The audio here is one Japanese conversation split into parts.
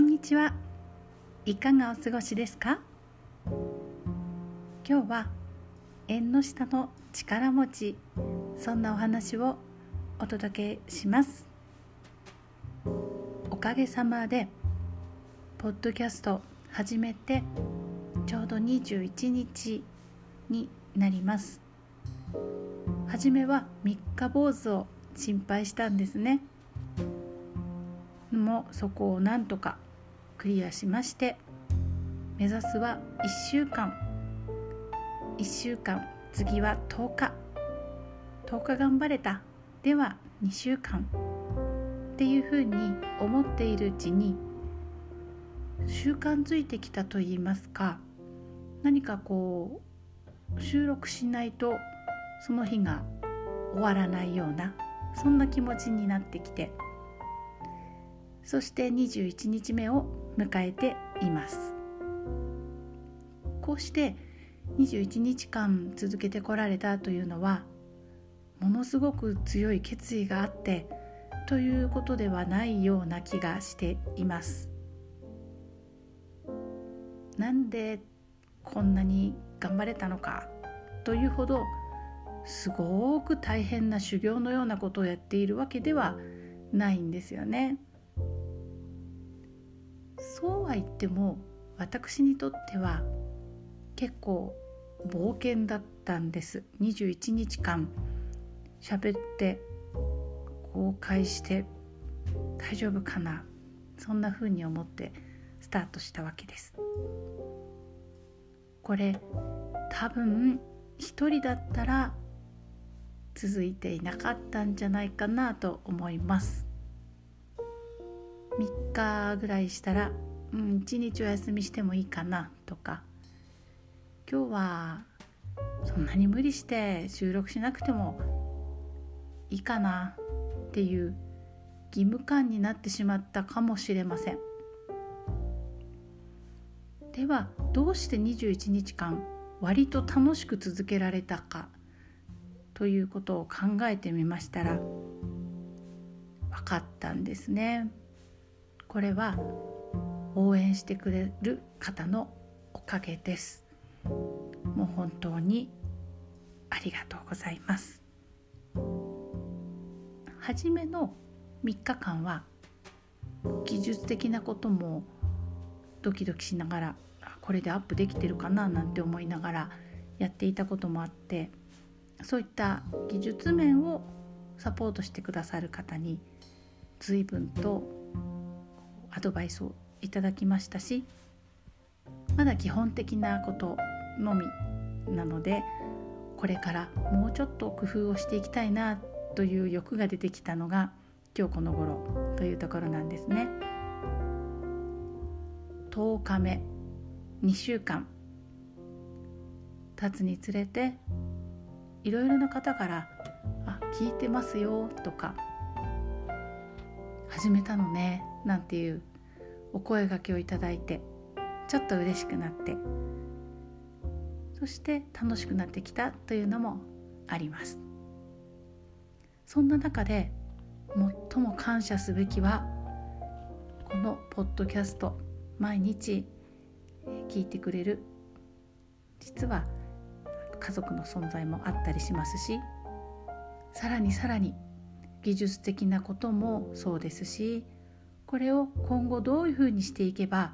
んにちは。いかがお過ごしですか？今日は縁の下の力持ちそんなお話をお届けします。おかげさまでポッドキャスト始めてちょうど21日になります。初めは三日坊主を心配したんですね。もうそこをなんとかクリアしまして目指すは1週間。1週間次は10日。10日頑張れた。では2週間。っていうふうに思っているうちに習慣づいてきたといいますか何かこう収録しないとその日が終わらないようなそんな気持ちになってきてそして21日目を迎えていますこうして21日間続けてこられたというのはものすごく強い決意があってということではないような気がしていますなんでこんなに頑張れたのかというほどすごく大変な修行のようなことをやっているわけではないんですよね。そうは言っても私にとっては結構冒険だったんです。21日間喋って公開して大丈夫かな。そんな風に思ってスタートしたわけです。これ多分一人だったら続いていなかったんじゃないかなと思います。3日ぐらいしたら、うん、1日お休みしてもいいかなとか今日はそんなに無理して収録しなくてもいいかなっていう義務感になってしまったかもしれませんではどうして21日間割と楽しく続けられたかということを考えてみましたら分かったんですね。これは応援してくれる方のおかげです。もう本当にありがとうございます。初めの3日間は技術的なこともドキドキしながらこれでアップできてるかななんて思いながらやっていたこともあってそういった技術面をサポートしてくださる方に随分とアドバイスをいただきましたしまだ基本的なことのみなのでこれからもうちょっと工夫をしていきたいなという欲が出てきたのが今日この頃というところなんですね。10日目2週間経つにつれていろいろな方から「あ聞いてますよ」とか「始めたのね」なんていうお声がけをいただいてちょっと嬉しくなってそして楽しくなってきたというのもあります。そんな中で最も感謝すべきはこのポッドキャスト毎日聞いてくれる実は家族の存在もあったりしますしさらにさらに技術的なこともそうですしこれを今後どういうふうにしていけば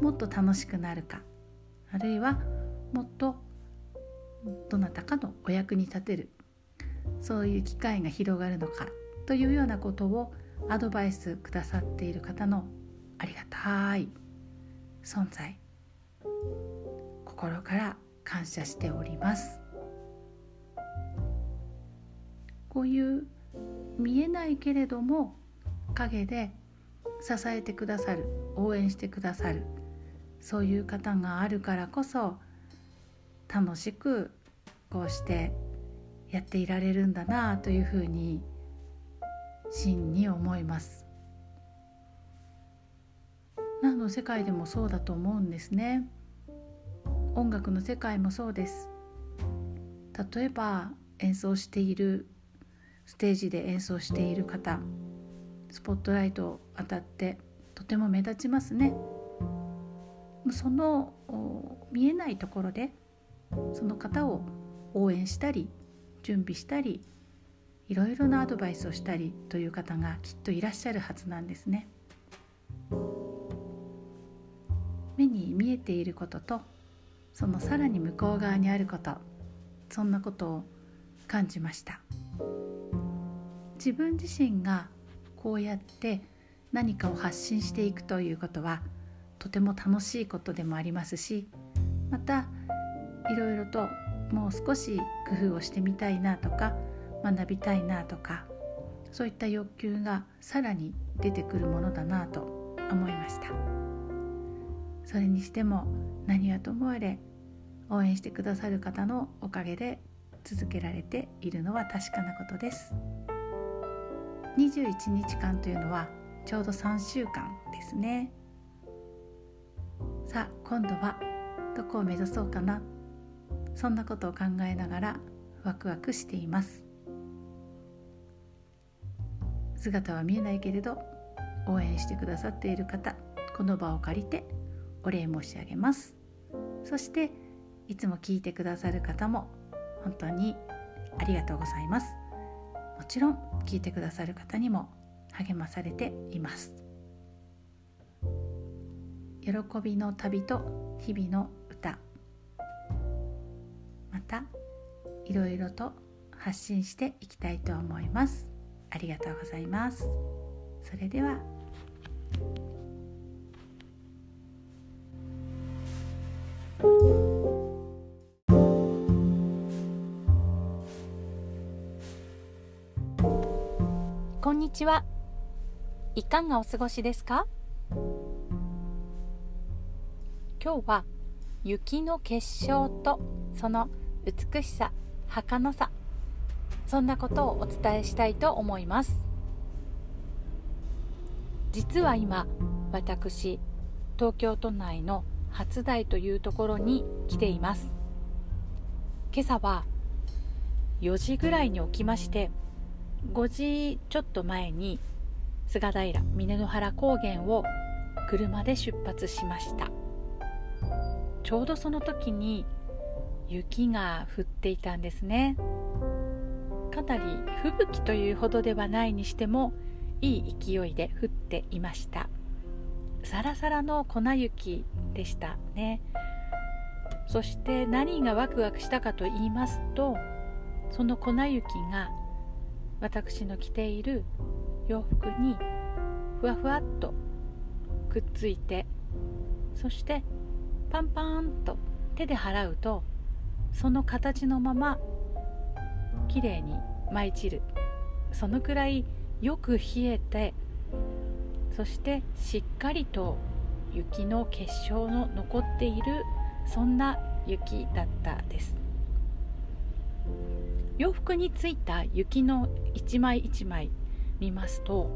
もっと楽しくなるか。あるいはもっとどなたかのお役に立てる。そういう機会が広がるのか。というようなことをアドバイスくださっている方のありがたい。存在。心から感謝しております。こういう見えないけれども陰で支えてくださる応援してくださるそういう方があるからこそ楽しくこうしてやっていられるんだなというふうに真に思います。何の世界でもそうだと思うんですね。音楽の世界もそうです。例えば演奏しているステージで演奏している方。スポットライト当たってとても目立ちますねその見えないところでその方を応援したり準備したりいろいろなアドバイスをしたりという方がきっといらっしゃるはずなんですね。目に見えていることとそのさらに向こう側にあることそんなことを感じました自分自身がこうやって何かを発信していくということはとても楽しいことでもありますしまたいろいろともう少し工夫をしてみたいなとか学びたいなとかそういった欲求がさらに出てくるものだなと思いましたそれにしても何はともあれ応援してくださる方のおかげで続けられているのは確かなことです21日間というのはちょうど3週間ですね。さあ今度はどこを目指そうかな。そんなことを考えながらワクワクしています。姿は見えないけれど応援してくださっている方この場を借りてお礼申し上げます。そしていつも聞いてくださる方も本当にありがとうございます。ちろん聞いてくださる方にも励まされています。喜びの旅と日々の歌。またいろいろと発信していきたいと思います。ありがとうございます。それでは。んにちは。いかがお過ごしですか？今日は雪の結晶とその美しさ儚さそんなことをお伝えしたいと思います。実は今私東京都内の初台というところに来ています。今朝は4時ぐらいに起きまして5時ちょっと前に菅平峰の原高原を車で出発しました。ちょうどその時に雪が降っていたんですね。かなり吹雪というほどではないにしてもいい勢いで降っていました。サラサラの粉雪でしたね。そして何がワクワクしたかと言いますとその粉雪が私の着ている洋服にふわふわっとくっついてそしてパンパンと手で払うとその形のままきれいに舞い散る。そのくらいよく冷えてそしてしっかりと雪の結晶の残っているそんな雪だったです。洋服についた雪の一枚一枚見ますと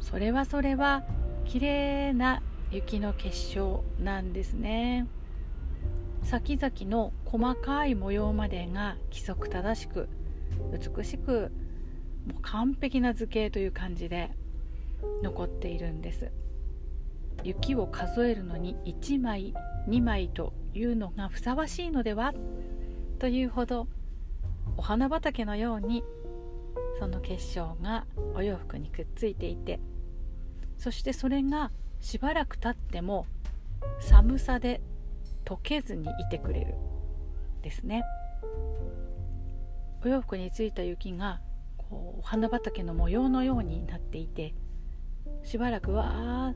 それはそれは綺麗な雪の結晶なんですね。先々の細かい模様までが規則正しく美しくもう完璧な図形という感じで残っているんです。雪を数えるのに1枚2枚というのがふさわしいのでは？というほどお花畑のようにその結晶がお洋服にくっついていてそしてそれがしばらく経っても寒さで溶けずにいてくれるですね。お洋服についた雪がこうお花畑の模様のようになっていてしばらくは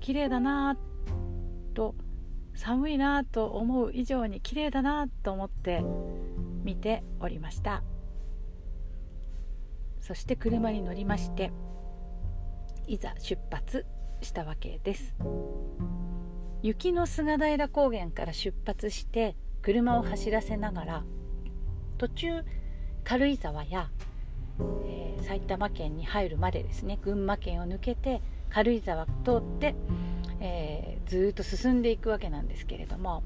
綺麗だなと寒いなと思う以上に綺麗だなと思って見ておりました。そして車に乗りましていざ出発したわけです。雪の菅平高原から出発して車を走らせながら途中軽井沢や、えー、埼玉県に入るまでですね群馬県を抜けて軽井沢通って、えー、ずっと進んでいくわけなんですけれども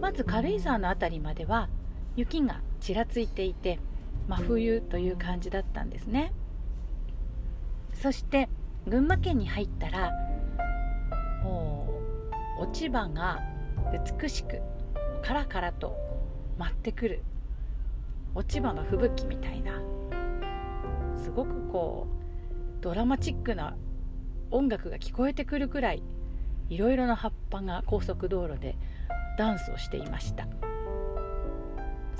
まず軽井沢の辺りまでは雪がちらついていて真冬という感じだったんですね。そして群馬県に入ったらもう落ち葉が美しくカラカラと舞ってくる落ち葉の吹雪みたいなすごくこうドラマチックな音楽が聞こえてくるくらいいろいろな葉っぱが高速道路でダンスをしていました。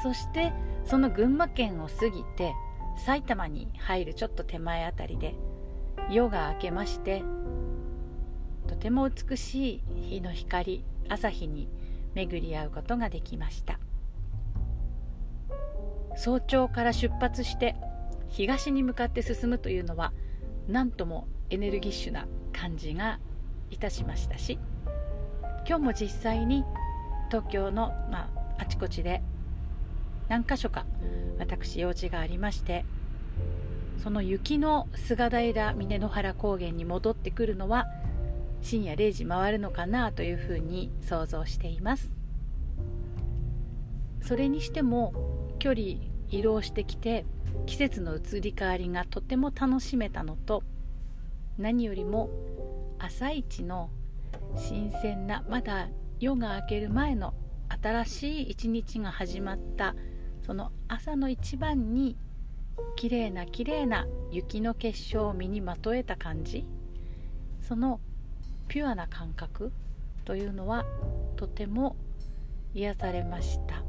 そしてその群馬県を過ぎて埼玉に入るちょっと手前あたりで夜が明けましてとても美しい日の光朝日に巡り合うことができました。早朝から出発して東に向かって進むというのは何ともエネルギッシュな感じがいたしましたし今日も実際に東京の、まあ、あちこちで何箇所か私用事がありましてその雪の菅平峰の原高原に戻ってくるのは深夜0時回るのかなというふうに想像しています。それにしても距離移動してきて季節の移り変わりがとても楽しめたのと何よりも朝一の新鮮なまだ夜が明ける前の新しい一日が始まったその朝の一番に綺麗な綺麗な雪の結晶を身にまとえた感じ。そのピュアな感覚というのはとても癒されました。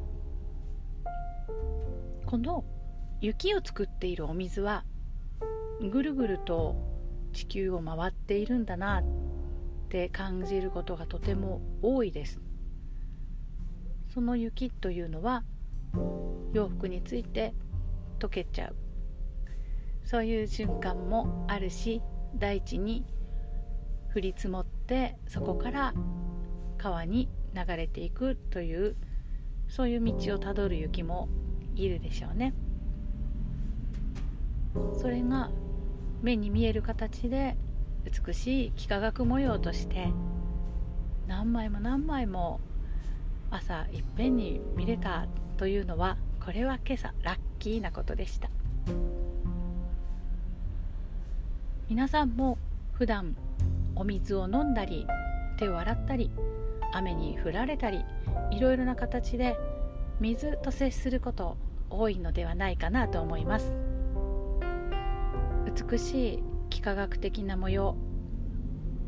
この雪を作っているお水はぐるぐると地球を回っているんだなって感じることがとても多いです。その雪というのは洋服について溶けちゃう。そういう瞬間もあるし大地に降り積もってそこから川に流れていくというそういう道をたどる雪もいるでしょうね。それが目に見える形で美しい幾何学模様として何枚も何枚も朝いっぺんに見れたというのはこれは今朝ラッキーなことでした。皆さんも普段お水を飲んだり手を洗ったり雨に降られたりいろいろな形で水と接すること多いのではないかなと思います。美しい幾何学的な模様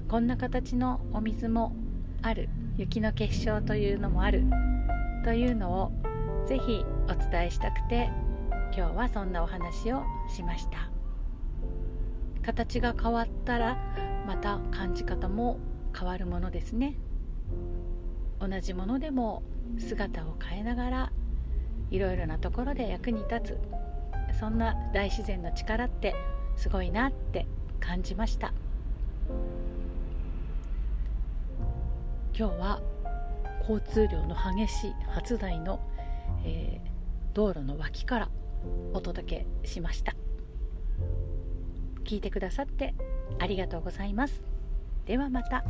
こんな形のお水もある。雪の結晶というのもある。というのをぜひお伝えしたくて今日はそんなお話をしました。形が変わったらまた感じ方も変わるものですね。同じものでも姿を変えながらいろいろなところで役に立つそんな大自然の力ってすごいなって感じました。今日は交通量の激しい初台の、えー、道路の脇からお届けしました聞いてくださってありがとうございますではまた。